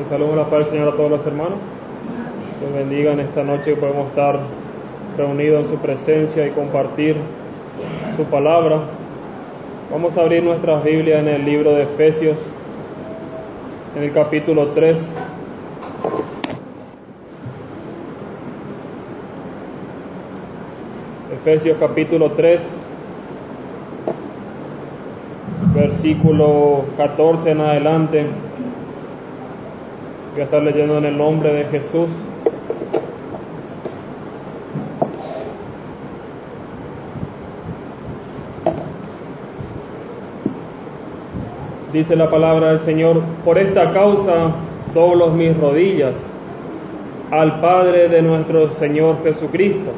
Les saludo la paz del Señor a todos los hermanos. Los bendiga en esta noche que podemos estar reunidos en su presencia y compartir su palabra. Vamos a abrir nuestras Biblias en el libro de Efesios, en el capítulo 3. Efesios capítulo 3, versículo 14 en adelante. Voy a estar leyendo en el nombre de Jesús. Dice la palabra del Señor, por esta causa doblo mis rodillas al Padre de nuestro Señor Jesucristo,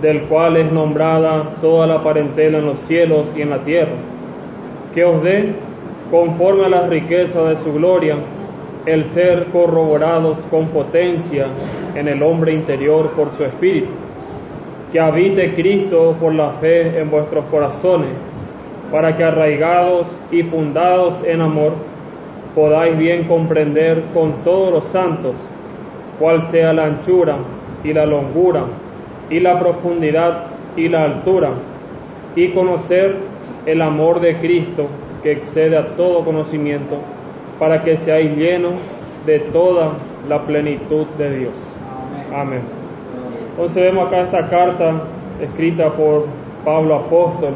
del cual es nombrada toda la parentela en los cielos y en la tierra, que os dé, conforme a la riqueza de su gloria, el ser corroborados con potencia en el hombre interior por su espíritu, que habite Cristo por la fe en vuestros corazones, para que arraigados y fundados en amor, podáis bien comprender con todos los santos cuál sea la anchura y la longura y la profundidad y la altura, y conocer el amor de Cristo que excede a todo conocimiento, para que seáis llenos de toda la plenitud de Dios. Amén. Entonces vemos acá esta carta escrita por Pablo Apóstol.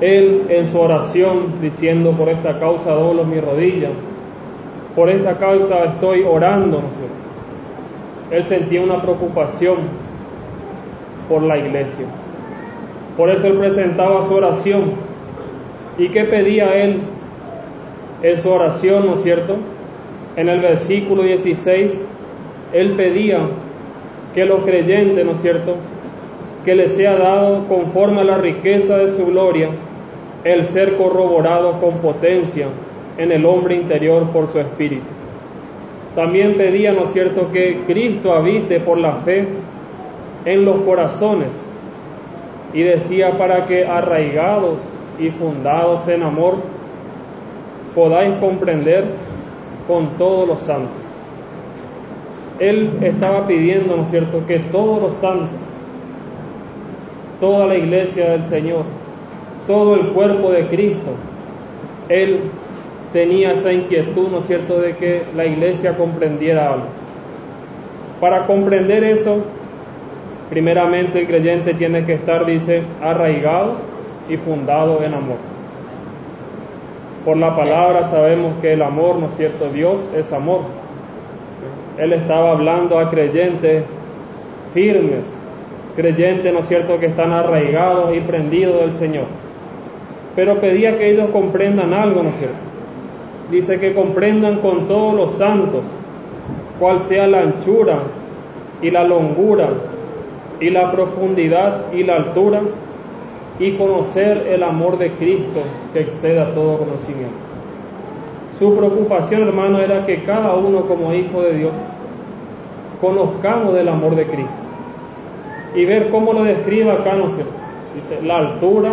Él en su oración diciendo por esta causa doblo mi rodilla, por esta causa estoy orando. Él sentía una preocupación por la iglesia. Por eso él presentaba su oración. ¿Y qué pedía él en su oración, ¿no es cierto? En el versículo 16, él pedía que los creyentes, ¿no es cierto?, que les sea dado conforme a la riqueza de su gloria el ser corroborado con potencia en el hombre interior por su espíritu. También pedía, ¿no es cierto?, que Cristo habite por la fe en los corazones y decía para que arraigados y fundados en amor podáis comprender con todos los santos. Él estaba pidiendo, ¿no es cierto?, que todos los santos, toda la iglesia del Señor, todo el cuerpo de Cristo, Él tenía esa inquietud, ¿no es cierto?, de que la iglesia comprendiera algo. Para comprender eso, primeramente el creyente tiene que estar, dice, arraigado y fundado en amor. Por la palabra sabemos que el amor, ¿no es cierto? Dios es amor. Él estaba hablando a creyentes firmes, creyentes, ¿no es cierto?, que están arraigados y prendidos del Señor. Pero pedía que ellos comprendan algo, ¿no es cierto? Dice que comprendan con todos los santos cuál sea la anchura y la longura y la profundidad y la altura y conocer el amor de Cristo que excede a todo conocimiento. Su preocupación, hermano, era que cada uno como hijo de Dios conozcamos del amor de Cristo y ver cómo lo describe acá, ¿no cierto? Dice, la altura,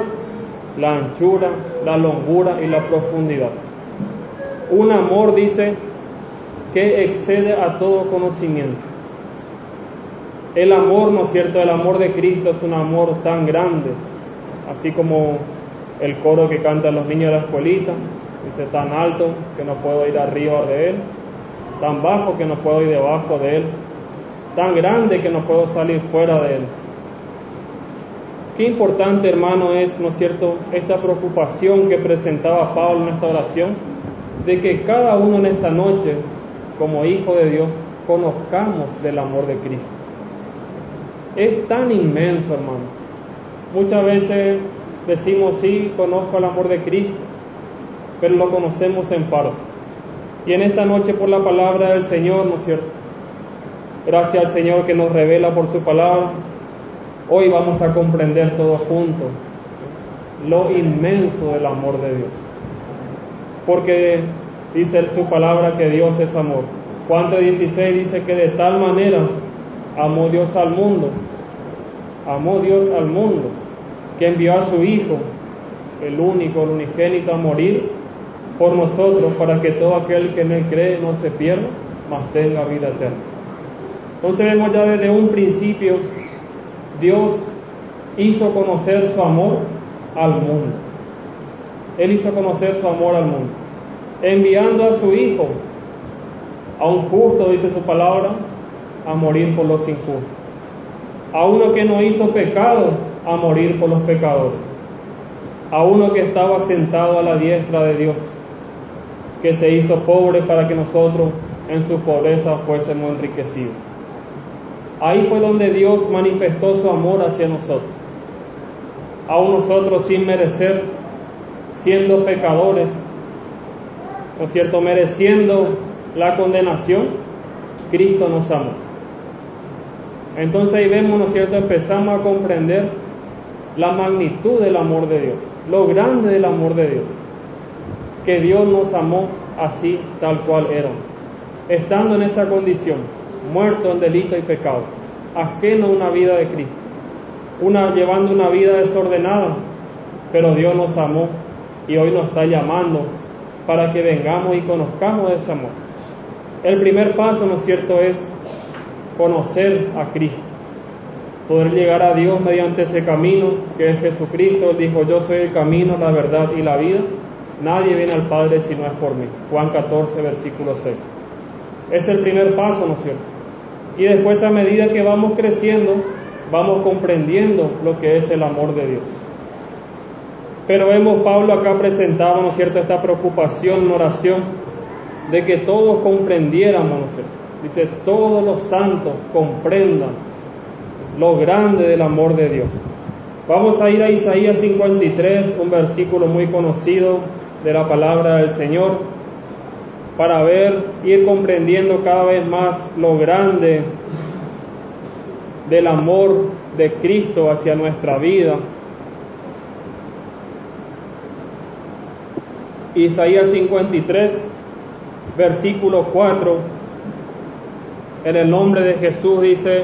la anchura, la longura y la profundidad. Un amor, dice, que excede a todo conocimiento. El amor, ¿no es cierto? El amor de Cristo es un amor tan grande, así como el coro que cantan los niños de la escuelita, dice tan alto que no puedo ir arriba de él, tan bajo que no puedo ir debajo de él, tan grande que no puedo salir fuera de él. Qué importante, hermano, es, ¿no es cierto?, esta preocupación que presentaba Pablo en esta oración, de que cada uno en esta noche, como hijo de Dios, conozcamos del amor de Cristo. Es tan inmenso, hermano. Muchas veces decimos sí, conozco el amor de Cristo, pero lo conocemos en parte. Y en esta noche por la palabra del Señor, ¿no es cierto? Gracias al Señor que nos revela por su palabra. Hoy vamos a comprender todos juntos lo inmenso del amor de Dios. Porque dice su palabra que Dios es amor. Juan 16 dice que de tal manera amó Dios al mundo, amó Dios al mundo, envió a su Hijo, el único, el unigénito, a morir por nosotros, para que todo aquel que en él cree no se pierda, mas tenga vida eterna. Entonces vemos ya desde un principio, Dios hizo conocer su amor al mundo. Él hizo conocer su amor al mundo, enviando a su Hijo, a un justo, dice su palabra, a morir por los injustos. A uno que no hizo pecado, a morir por los pecadores. A uno que estaba sentado a la diestra de Dios, que se hizo pobre para que nosotros en su pobreza fuésemos enriquecidos. Ahí fue donde Dios manifestó su amor hacia nosotros. Aún nosotros sin merecer, siendo pecadores, ¿no es cierto? Mereciendo la condenación, Cristo nos amó. Entonces ahí vemos, ¿no es cierto? Empezamos a comprender la magnitud del amor de Dios, lo grande del amor de Dios, que Dios nos amó así tal cual éramos, estando en esa condición, muerto en delito y pecado, ajeno a una vida de Cristo, una, llevando una vida desordenada, pero Dios nos amó y hoy nos está llamando para que vengamos y conozcamos ese amor. El primer paso, ¿no es cierto?, es conocer a Cristo, poder llegar a Dios mediante ese camino que es Jesucristo. Él dijo, yo soy el camino, la verdad y la vida. Nadie viene al Padre si no es por mí. Juan 14, versículo 6. Es el primer paso, ¿no es cierto? Y después a medida que vamos creciendo, vamos comprendiendo lo que es el amor de Dios. Pero vemos Pablo acá presentado, ¿no es cierto?, esta preocupación oración de que todos comprendiéramos, ¿no es cierto? Dice, todos los santos comprendan lo grande del amor de Dios. Vamos a ir a Isaías 53, un versículo muy conocido de la palabra del Señor, para ver, ir comprendiendo cada vez más lo grande del amor de Cristo hacia nuestra vida. Isaías 53, versículo 4 en el nombre de Jesús dice,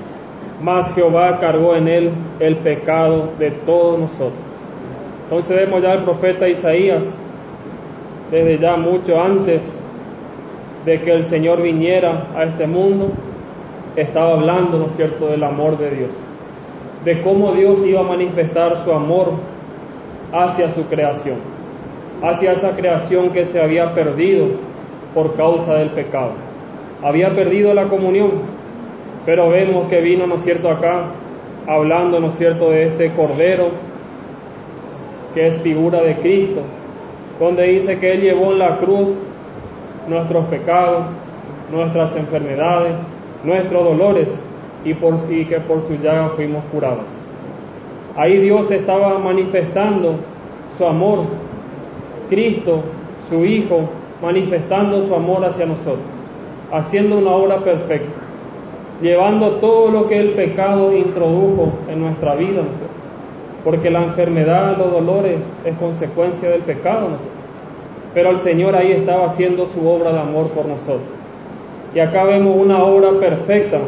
mas Jehová cargó en él el pecado de todos nosotros. Entonces vemos ya el profeta Isaías, desde ya mucho antes de que el Señor viniera a este mundo, estaba hablando, ¿no es cierto?, del amor de Dios, de cómo Dios iba a manifestar su amor hacia su creación, hacia esa creación que se había perdido por causa del pecado había perdido la comunión, pero vemos que vino, ¿no es cierto?, acá hablando, ¿no es cierto?, de este Cordero, que es figura de Cristo, donde dice que Él llevó en la cruz nuestros pecados, nuestras enfermedades, nuestros dolores, y, por, y que por su llaga fuimos curados. Ahí Dios estaba manifestando su amor, Cristo, su Hijo, manifestando su amor hacia nosotros haciendo una obra perfecta, llevando todo lo que el pecado introdujo en nuestra vida, porque la enfermedad, los dolores es consecuencia del pecado, pero el Señor ahí estaba haciendo su obra de amor por nosotros. Y acá vemos una obra perfecta.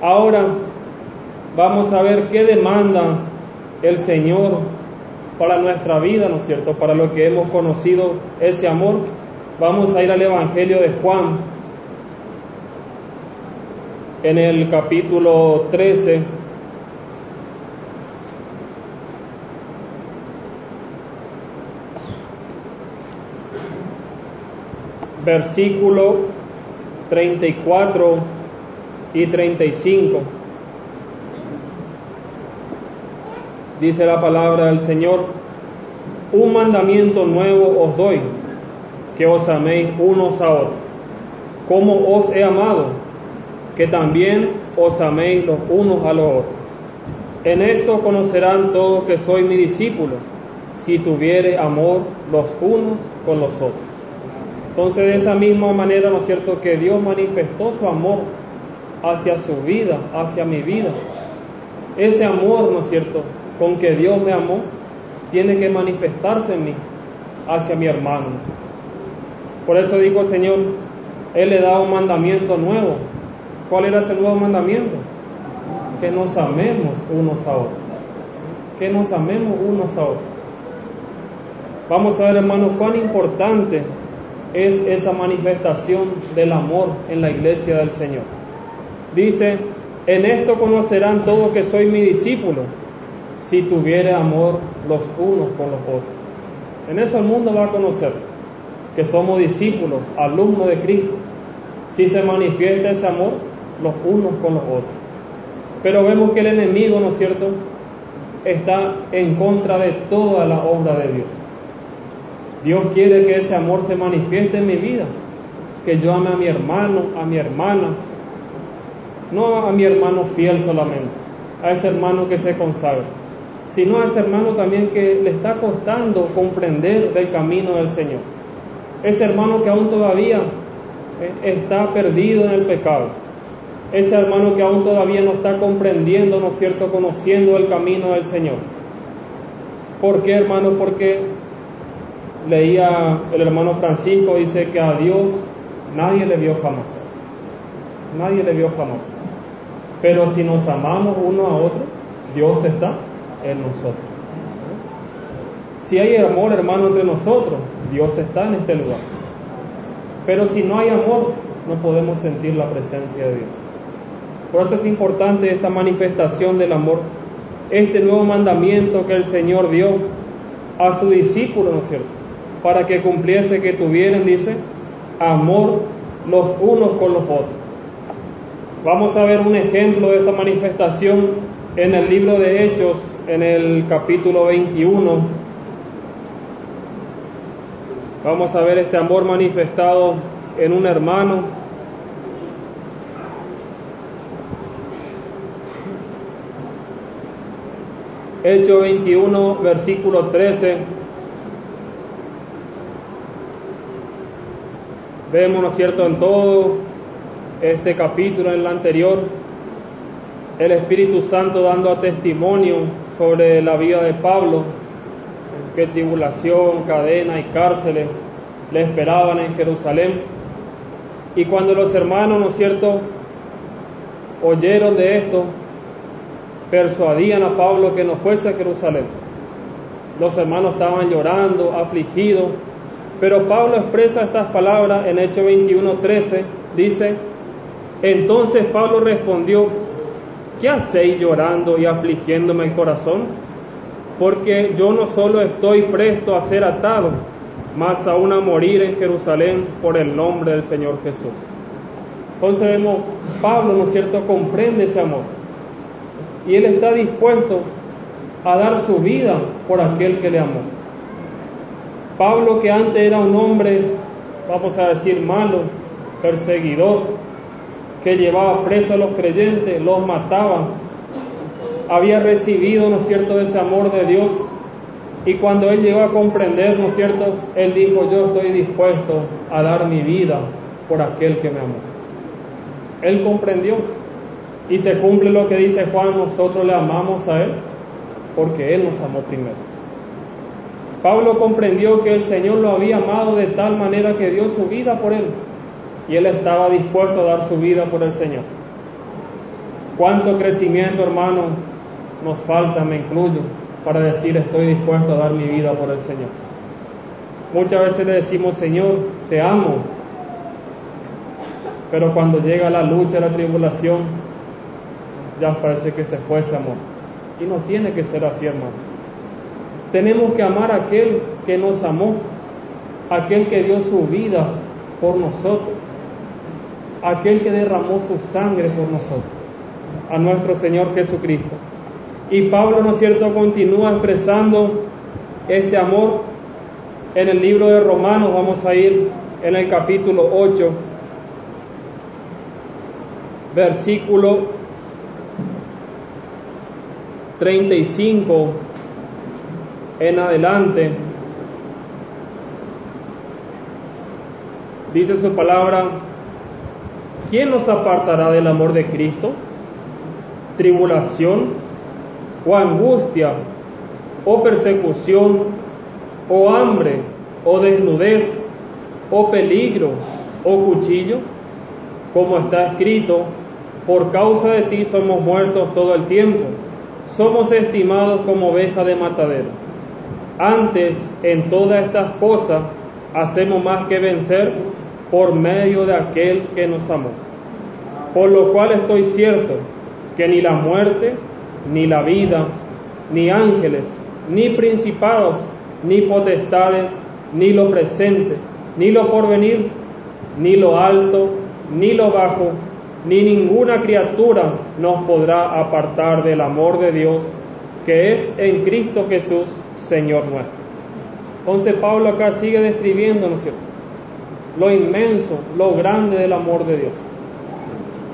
Ahora vamos a ver qué demanda el Señor para nuestra vida, ¿no es cierto? Para lo que hemos conocido ese amor. Vamos a ir al Evangelio de Juan, en el capítulo 13. Versículo 34 y 35. Dice la palabra del Señor, un mandamiento nuevo os doy, que os améis unos a otros. Como os he amado, que también os améis los unos a los otros. En esto conocerán todos que soy mi discípulo, si tuviere amor los unos con los otros. Entonces de esa misma manera, ¿no es cierto?, que Dios manifestó su amor hacia su vida, hacia mi vida. Ese amor, ¿no es cierto?, con que Dios me amó, tiene que manifestarse en mí, hacia mi hermano. Por eso dijo el Señor, Él le da un mandamiento nuevo. ¿Cuál era ese nuevo mandamiento? Que nos amemos unos a otros. Que nos amemos unos a otros. Vamos a ver, hermanos, cuán importante es esa manifestación del amor en la iglesia del Señor. Dice, en esto conocerán todos que soy mi discípulo, si tuviere amor los unos con los otros. En eso el mundo va a conocer que somos discípulos, alumnos de Cristo, si se manifiesta ese amor los unos con los otros. Pero vemos que el enemigo, ¿no es cierto?, está en contra de toda la obra de Dios. Dios quiere que ese amor se manifieste en mi vida, que yo ame a mi hermano, a mi hermana, no a mi hermano fiel solamente, a ese hermano que se consagra, sino a ese hermano también que le está costando comprender del camino del Señor. Ese hermano que aún todavía eh, está perdido en el pecado. Ese hermano que aún todavía no está comprendiendo, ¿no es cierto?, conociendo el camino del Señor. ¿Por qué, hermano? Porque leía el hermano Francisco, dice que a Dios nadie le vio jamás. Nadie le vio jamás. Pero si nos amamos uno a otro, Dios está en nosotros. Si hay amor, hermano, entre nosotros, Dios está en este lugar. Pero si no hay amor, no podemos sentir la presencia de Dios. Por eso es importante esta manifestación del amor, este nuevo mandamiento que el Señor dio a su discípulo, ¿no es cierto? para que cumpliese que tuvieran, dice, amor los unos con los otros. Vamos a ver un ejemplo de esta manifestación en el libro de Hechos, en el capítulo 21. Vamos a ver este amor manifestado en un hermano. Hechos 21, versículo 13. Vemos, ¿no es cierto?, en todo este capítulo, en el anterior, el Espíritu Santo dando testimonio sobre la vida de Pablo, qué tribulación, cadena y cárceles le esperaban en Jerusalén. Y cuando los hermanos, ¿no es cierto?, oyeron de esto, persuadían a Pablo que no fuese a Jerusalén. Los hermanos estaban llorando, afligidos, pero Pablo expresa estas palabras en Hechos 21:13, dice, entonces Pablo respondió, ¿qué hacéis llorando y afligiéndome el corazón? Porque yo no solo estoy presto a ser atado, más aún a morir en Jerusalén por el nombre del Señor Jesús. Entonces vemos, Pablo, ¿no es cierto?, comprende ese amor. Y él está dispuesto a dar su vida por aquel que le amó. Pablo, que antes era un hombre, vamos a decir, malo, perseguidor, que llevaba preso a los creyentes, los mataba, había recibido, ¿no es cierto?, ese amor de Dios. Y cuando él llegó a comprender, ¿no es cierto?, él dijo, yo estoy dispuesto a dar mi vida por aquel que me amó. Él comprendió. Y se cumple lo que dice Juan, nosotros le amamos a Él porque Él nos amó primero. Pablo comprendió que el Señor lo había amado de tal manera que dio su vida por él y él estaba dispuesto a dar su vida por el Señor. ¿Cuánto crecimiento, hermano, nos falta, me incluyo, para decir estoy dispuesto a dar mi vida por el Señor? Muchas veces le decimos, Señor, te amo, pero cuando llega la lucha, la tribulación, ya parece que se fue ese amor. Y no tiene que ser así, hermano. Tenemos que amar a aquel que nos amó, aquel que dio su vida por nosotros, aquel que derramó su sangre por nosotros, a nuestro Señor Jesucristo. Y Pablo, ¿no es cierto?, continúa expresando este amor en el libro de Romanos, vamos a ir en el capítulo 8, versículo 35 en adelante. Dice su palabra, ¿quién nos apartará del amor de Cristo? ¿Tribulación o angustia o persecución o hambre o desnudez o peligro o cuchillo? Como está escrito, por causa de ti somos muertos todo el tiempo, somos estimados como oveja de matadero. Antes, en todas estas cosas, hacemos más que vencer por medio de aquel que nos amó. Por lo cual estoy cierto que ni la muerte, ni la vida, ni ángeles, ni principados, ni potestades, ni lo presente, ni lo porvenir, ni lo alto, ni lo bajo, ni ninguna criatura nos podrá apartar del amor de Dios que es en Cristo Jesús, Señor nuestro. Entonces Pablo acá sigue describiendo, ¿no es cierto? Lo inmenso, lo grande del amor de Dios.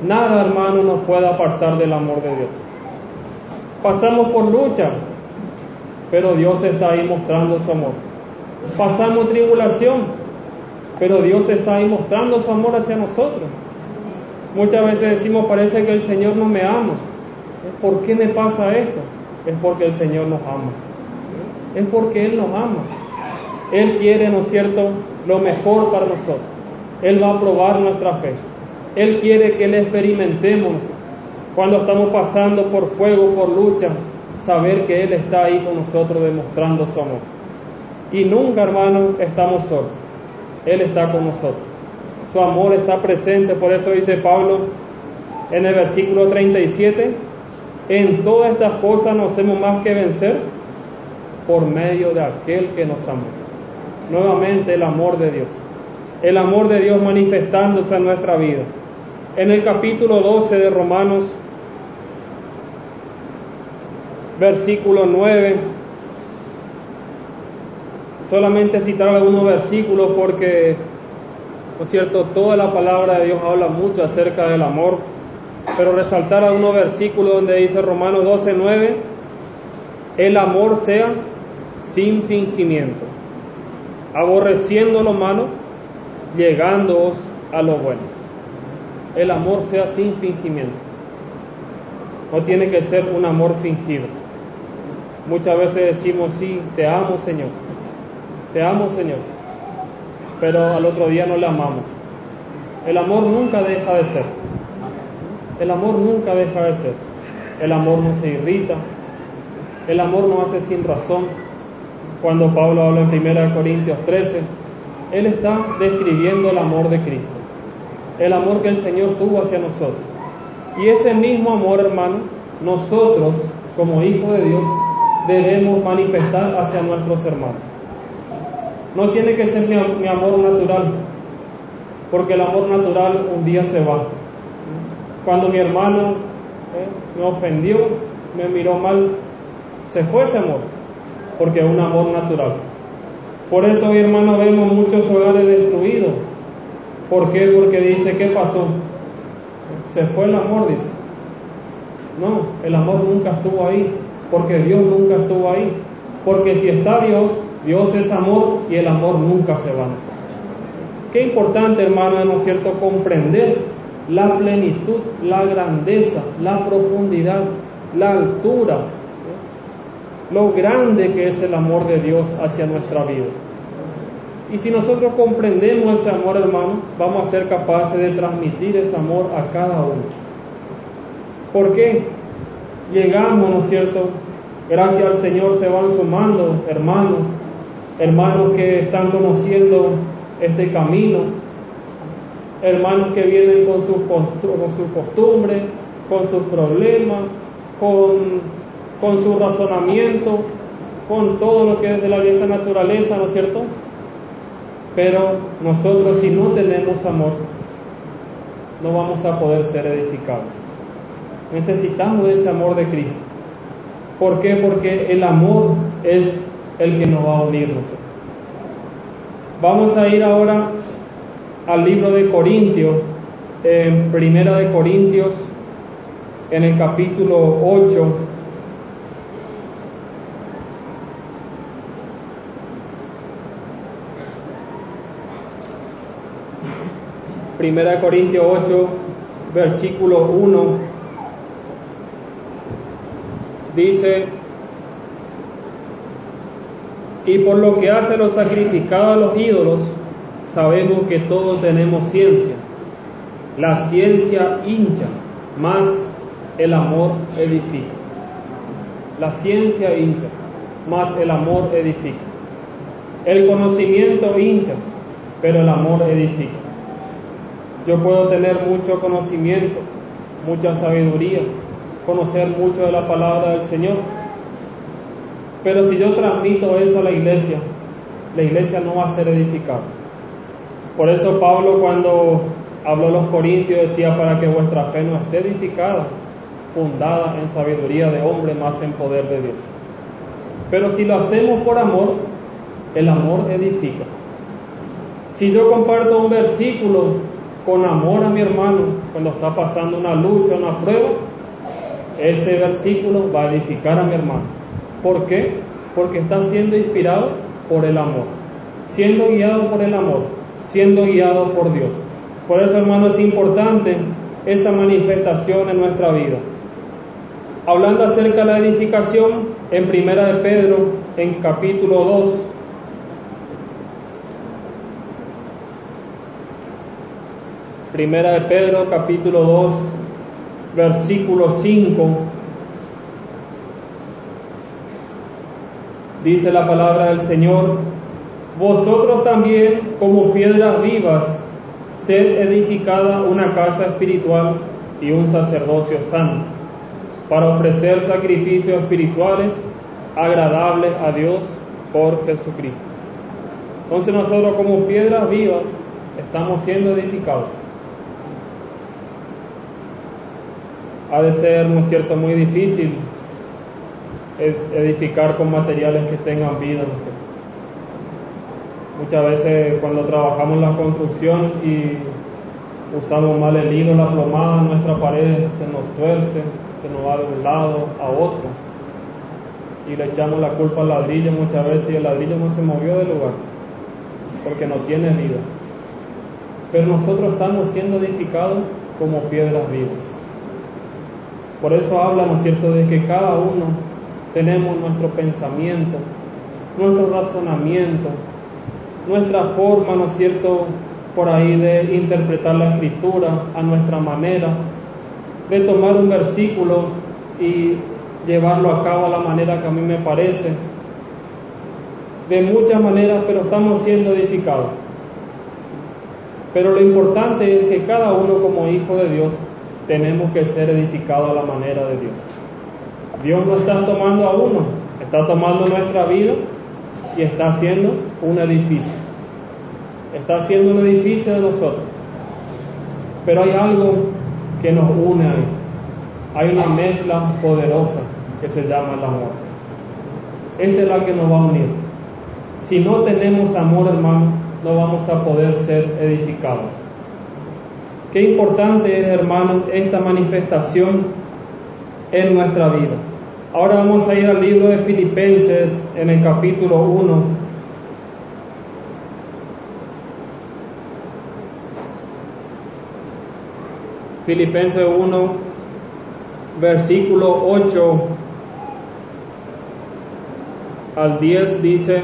Nada, hermano, nos puede apartar del amor de Dios. Pasamos por lucha, pero Dios está ahí mostrando su amor. Pasamos tribulación, pero Dios está ahí mostrando su amor hacia nosotros. Muchas veces decimos, parece que el Señor no me ama. ¿Por qué me pasa esto? Es porque el Señor nos ama. Es porque Él nos ama. Él quiere, ¿no es cierto?, lo mejor para nosotros. Él va a probar nuestra fe. Él quiere que le experimentemos cuando estamos pasando por fuego, por lucha, saber que Él está ahí con nosotros demostrando su amor. Y nunca, hermano, estamos solos. Él está con nosotros. Su amor está presente, por eso dice Pablo en el versículo 37, en todas estas cosas no hacemos más que vencer por medio de aquel que nos amó. Nuevamente el amor de Dios. El amor de Dios manifestándose en nuestra vida. En el capítulo 12 de Romanos, versículo 9, solamente citar algunos versículos porque ¿no es cierto? Toda la palabra de Dios habla mucho acerca del amor, pero resaltar algunos versículos donde dice Romanos 12, 9, el amor sea sin fingimiento, aborreciendo lo malo, llegándoos a lo bueno. El amor sea sin fingimiento. No tiene que ser un amor fingido. Muchas veces decimos, sí, te amo Señor, te amo Señor, pero al otro día no le amamos. El amor nunca deja de ser. El amor nunca deja de ser. El amor no se irrita. El amor no hace sin razón. Cuando Pablo habla en 1 Corintios 13, él está describiendo el amor de Cristo. El amor que el Señor tuvo hacia nosotros. Y ese mismo amor, hermano, nosotros, como hijos de Dios, debemos manifestar hacia nuestros hermanos. No tiene que ser mi, amor natural, porque el amor natural un día se va. Cuando mi hermano eh, me ofendió, me miró mal, se fue ese amor, porque es un amor natural. Por eso mi hermano vemos muchos hogares destruidos. ¿Por qué? Porque dice, ¿qué pasó? Se fue el amor, dice. No, el amor nunca estuvo ahí, porque Dios nunca estuvo ahí. Porque si está Dios, Dios es amor y el amor nunca se va. Qué importante, hermano, ¿no es cierto?, comprender la plenitud, la grandeza, la profundidad, la altura, lo grande que es el amor de Dios hacia nuestra vida. Y si nosotros comprendemos ese amor, hermano, vamos a ser capaces de transmitir ese amor a cada uno. ¿Por qué? Llegamos, ¿no es cierto? Gracias al Señor se van sumando hermanos hermanos que están conociendo este camino, hermanos que vienen con sus con costumbres, con sus problemas, con, con su razonamiento, con todo lo que es de la vieja naturaleza, ¿no es cierto? Pero nosotros si no tenemos amor, no vamos a poder ser edificados. Necesitamos ese amor de Cristo. ¿Por qué? Porque el amor es el que nos va a unirnos. Vamos a ir ahora al libro de Corintios, en Primera de Corintios, en el capítulo 8. Primera de Corintios 8, versículo 1, dice, y por lo que hace los sacrificados a los ídolos, sabemos que todos tenemos ciencia. La ciencia hincha, más el amor edifica. La ciencia hincha, más el amor edifica. El conocimiento hincha, pero el amor edifica. Yo puedo tener mucho conocimiento, mucha sabiduría, conocer mucho de la palabra del Señor, pero si yo transmito eso a la iglesia, la iglesia no va a ser edificada. Por eso Pablo cuando habló a los corintios decía para que vuestra fe no esté edificada, fundada en sabiduría de hombre, más en poder de Dios. Pero si lo hacemos por amor, el amor edifica. Si yo comparto un versículo con amor a mi hermano cuando está pasando una lucha, una prueba, ese versículo va a edificar a mi hermano. ¿Por qué? Porque está siendo inspirado por el amor, siendo guiado por el amor, siendo guiado por Dios. Por eso, hermano, es importante esa manifestación en nuestra vida. Hablando acerca de la edificación, en Primera de Pedro, en capítulo 2, Primera de Pedro, capítulo 2, versículo 5. Dice la palabra del Señor, vosotros también como piedras vivas, sed edificada una casa espiritual y un sacerdocio santo para ofrecer sacrificios espirituales agradables a Dios por Jesucristo. Entonces nosotros como piedras vivas estamos siendo edificados. Ha de ser, ¿no es cierto?, muy difícil edificar con materiales que tengan vida, ¿no es? Muchas veces cuando trabajamos la construcción y usamos mal el hilo, la plomada, nuestra pared se nos tuerce, se nos va de un lado a otro. Y le echamos la culpa al ladrillo muchas veces y el ladrillo no se movió del lugar porque no tiene vida. Pero nosotros estamos siendo edificados como piedras vivas. Por eso habla, ¿no es cierto?, de que cada uno tenemos nuestro pensamiento, nuestro razonamiento, nuestra forma, ¿no es cierto?, por ahí de interpretar la escritura a nuestra manera, de tomar un versículo y llevarlo a cabo a la manera que a mí me parece. De muchas maneras, pero estamos siendo edificados. Pero lo importante es que cada uno como hijo de Dios tenemos que ser edificados a la manera de Dios. Dios no está tomando a uno, está tomando nuestra vida y está haciendo un edificio. Está haciendo un edificio de nosotros. Pero hay algo que nos une ahí. Hay una mezcla poderosa que se llama el amor. Esa es la que nos va a unir. Si no tenemos amor, hermano, no vamos a poder ser edificados. Qué importante es, hermano, esta manifestación en nuestra vida. Ahora vamos a ir al libro de Filipenses en el capítulo 1. Filipenses 1, versículo 8 al 10 dice,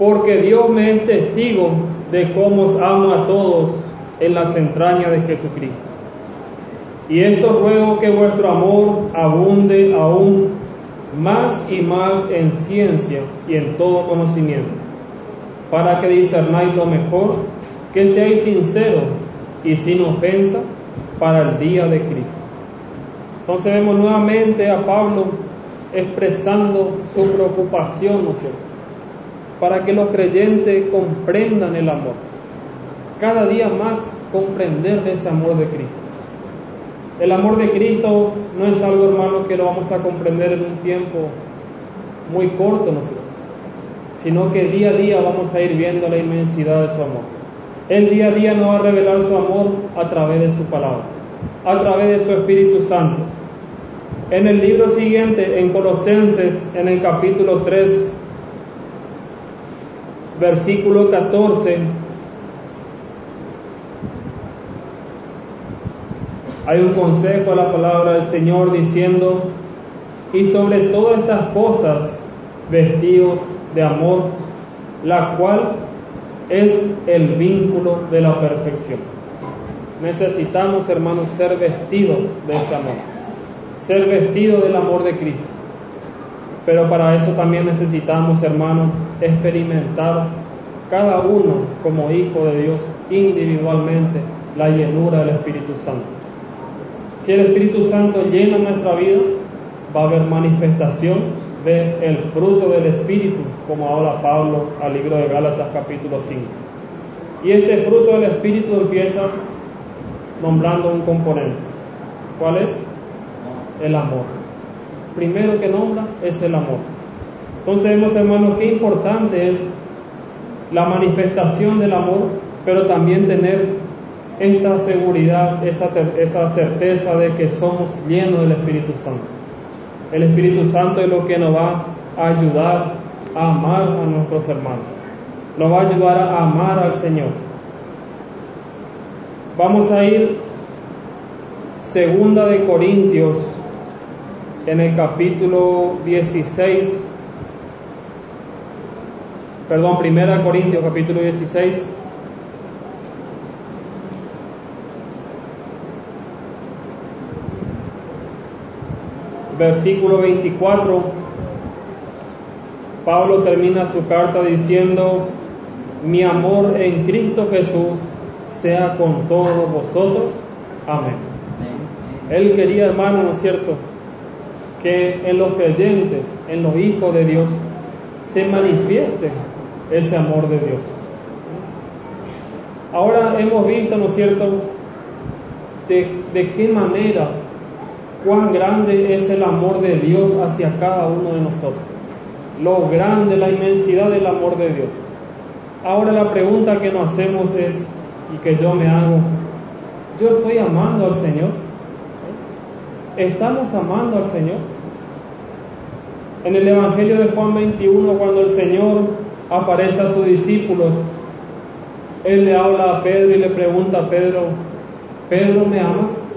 porque Dios me es testigo de cómo os amo a todos en las entrañas de Jesucristo. Y esto ruego que vuestro amor abunde aún más y más en ciencia y en todo conocimiento, para que discernáis lo mejor, que seáis sinceros y sin ofensa para el día de Cristo. Entonces vemos nuevamente a Pablo expresando su preocupación, ¿no cierto? para que los creyentes comprendan el amor. Cada día más comprender ese amor de Cristo. El amor de Cristo no es algo, hermano, que lo vamos a comprender en un tiempo muy corto, ¿no sino que día a día vamos a ir viendo la inmensidad de su amor. El día a día nos va a revelar su amor a través de su palabra, a través de su Espíritu Santo. En el libro siguiente, en Colosenses, en el capítulo 3, versículo 14, hay un consejo a la palabra del Señor diciendo, y sobre todas estas cosas, vestidos de amor, la cual es el vínculo de la perfección. Necesitamos, hermanos, ser vestidos de ese amor, ser vestidos del amor de Cristo. Pero para eso también necesitamos, hermanos, experimentar cada uno como hijo de Dios individualmente la llenura del Espíritu Santo. Si el Espíritu Santo llena nuestra vida, va a haber manifestación de el fruto del Espíritu, como habla Pablo al libro de Gálatas capítulo 5. Y este fruto del Espíritu empieza nombrando un componente. ¿Cuál es? El amor. Primero que nombra es el amor. Entonces vemos, hermanos, qué importante es la manifestación del amor, pero también tener esta seguridad, esa, esa certeza de que somos llenos del Espíritu Santo. El Espíritu Santo es lo que nos va a ayudar a amar a nuestros hermanos. Nos va a ayudar a amar al Señor. Vamos a ir segunda de Corintios en el capítulo 16. Perdón, primera Corintios capítulo 16. Versículo 24, Pablo termina su carta diciendo, mi amor en Cristo Jesús sea con todos vosotros. Amén. Él quería, hermano, ¿no es cierto?, que en los creyentes, en los hijos de Dios, se manifieste ese amor de Dios. Ahora hemos visto, ¿no es cierto?, de, de qué manera cuán grande es el amor de Dios hacia cada uno de nosotros. Lo grande, la inmensidad del amor de Dios. Ahora la pregunta que nos hacemos es, y que yo me hago, ¿yo estoy amando al Señor? ¿Estamos amando al Señor? En el Evangelio de Juan 21, cuando el Señor aparece a sus discípulos, Él le habla a Pedro y le pregunta a Pedro, Pedro, ¿me amas?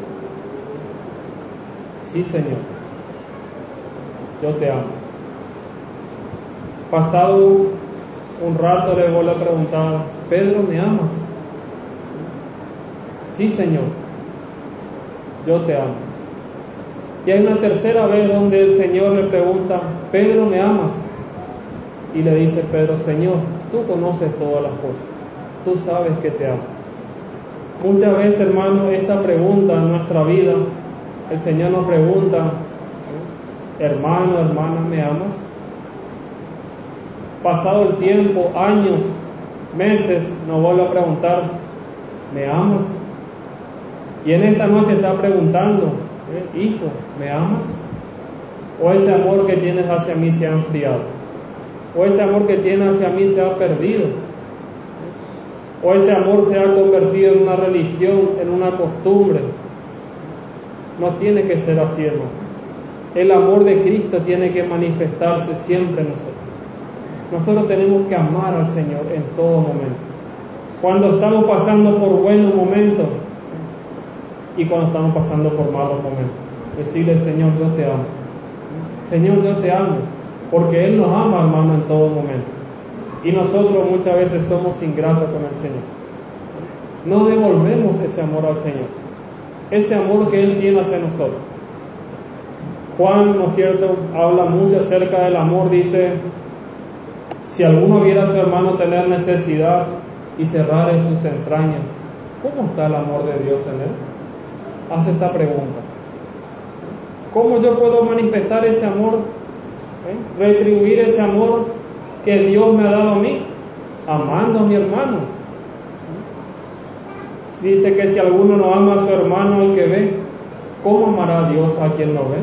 Sí, Señor, yo te amo. Pasado un rato le vuelvo a preguntar, Pedro, ¿me amas? Sí, Señor, yo te amo. Y hay una tercera vez donde el Señor le pregunta, Pedro, ¿me amas? Y le dice Pedro, Señor, tú conoces todas las cosas, tú sabes que te amo. Muchas veces, hermano, esta pregunta en nuestra vida el Señor nos pregunta, hermano, hermana, ¿me amas? Pasado el tiempo, años, meses, nos vuelve a preguntar, ¿me amas? Y en esta noche está preguntando, ¿eh? hijo, ¿me amas? ¿O ese amor que tienes hacia mí se ha enfriado? ¿O ese amor que tienes hacia mí se ha perdido? ¿O ese amor se ha convertido en una religión, en una costumbre? No tiene que ser así, hermano. El amor de Cristo tiene que manifestarse siempre en nosotros. Nosotros tenemos que amar al Señor en todo momento. Cuando estamos pasando por buenos momentos y cuando estamos pasando por malos momentos. Decirle, Señor, yo te amo. Señor, yo te amo. Porque Él nos ama, hermano, en todo momento. Y nosotros muchas veces somos ingratos con el Señor. No devolvemos ese amor al Señor ese amor que Él tiene hacia nosotros. Juan, ¿no es cierto?, habla mucho acerca del amor, dice, si alguno viera a su hermano tener necesidad y cerrar en sus entrañas, ¿cómo está el amor de Dios en él? Hace esta pregunta. ¿Cómo yo puedo manifestar ese amor? ¿Eh? Retribuir ese amor que Dios me ha dado a mí, amando a mi hermano. Dice que si alguno no ama a su hermano al que ve, ¿cómo amará a Dios a quien no ve?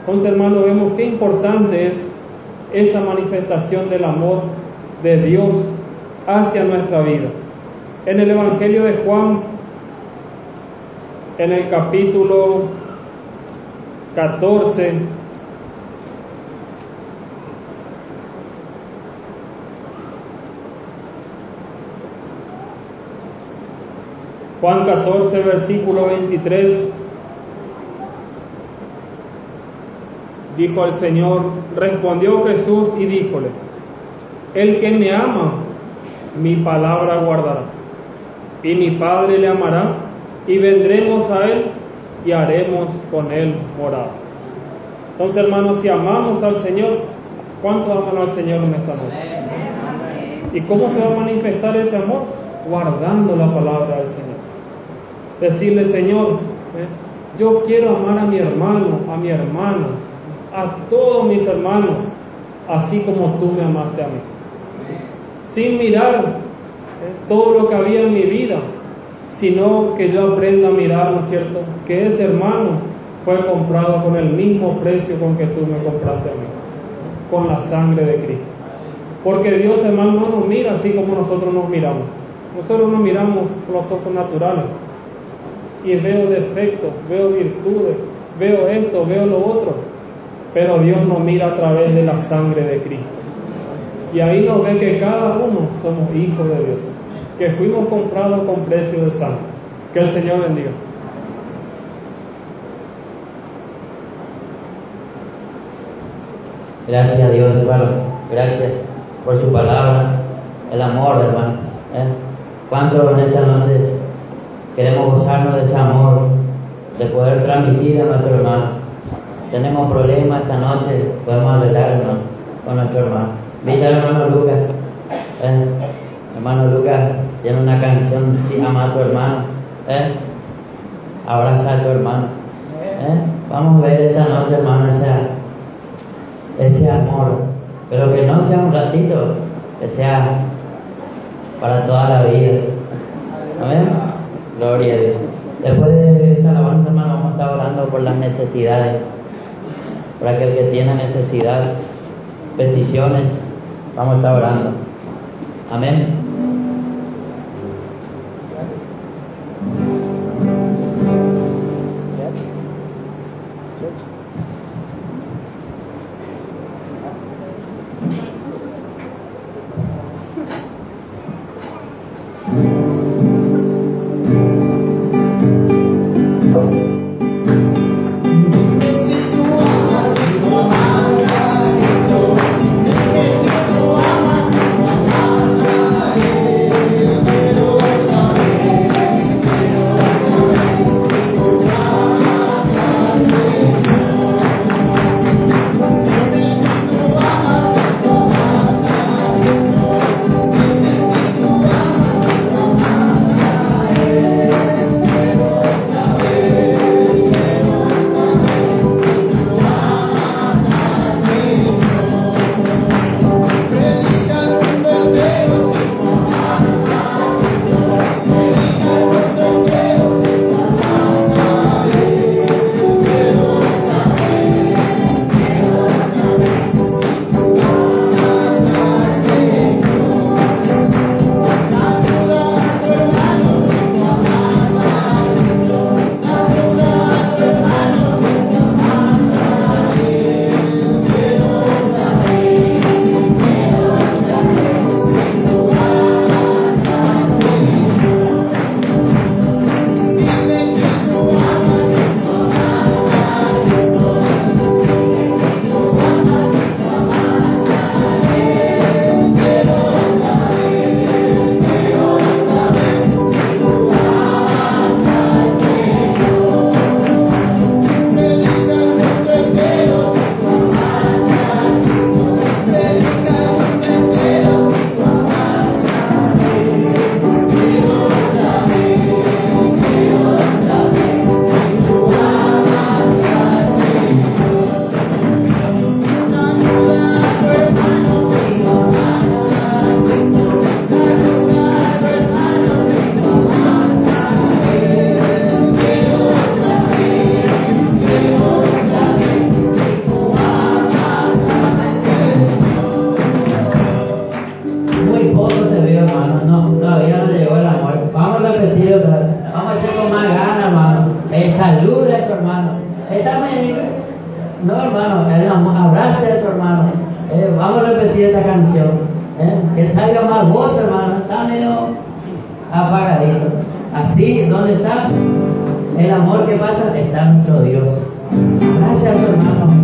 Entonces, hermano, vemos qué importante es esa manifestación del amor de Dios hacia nuestra vida. En el Evangelio de Juan, en el capítulo 14, Juan 14, versículo 23, dijo el Señor, respondió Jesús y díjole, el que me ama, mi palabra guardará, y mi Padre le amará, y vendremos a él y haremos con él morada. Entonces, hermanos, si amamos al Señor, ¿cuánto aman al Señor en esta noche? ¿Y cómo se va a manifestar ese amor? Guardando la palabra del Señor. Decirle, Señor, ¿eh? yo quiero amar a mi hermano, a mi hermana, a todos mis hermanos, así como tú me amaste a mí. Sin mirar ¿eh? todo lo que había en mi vida, sino que yo aprenda a mirar, ¿no es cierto?, que ese hermano fue comprado con el mismo precio con que tú me compraste a mí, con la sangre de Cristo. Porque Dios, hermano, no nos mira así como nosotros nos miramos. Nosotros nos miramos con los ojos naturales y veo defectos, veo virtudes, veo esto, veo lo otro. Pero Dios nos mira a través de la sangre de Cristo. Y ahí nos ve que cada uno somos hijos de Dios que fuimos comprados con precio de sangre. Que el Señor bendiga. Gracias a Dios, hermano. Gracias por su palabra, el amor, hermano. ¿Eh? ¿Cuántos en esta noche queremos gozarnos de ese amor, de poder transmitir a nuestro hermano? Tenemos problemas esta noche, podemos arreglarnos con nuestro hermano. Mira, hermano Lucas. ¿Eh? Hermano Lucas tiene una canción, si ama a tu hermano, ¿eh? abraza a tu hermano. ¿eh? Vamos a ver esta noche, hermano, ese, ese amor, pero que no sea un ratito, que sea para toda la vida. Amén. Gloria a Dios. Después de esta alabanza, hermano, vamos a estar orando por las necesidades, por aquel que tiene necesidad, peticiones, vamos a estar orando. Amén. ¿dónde está? El amor que pasa está nuestro Dios. Gracias, hermano.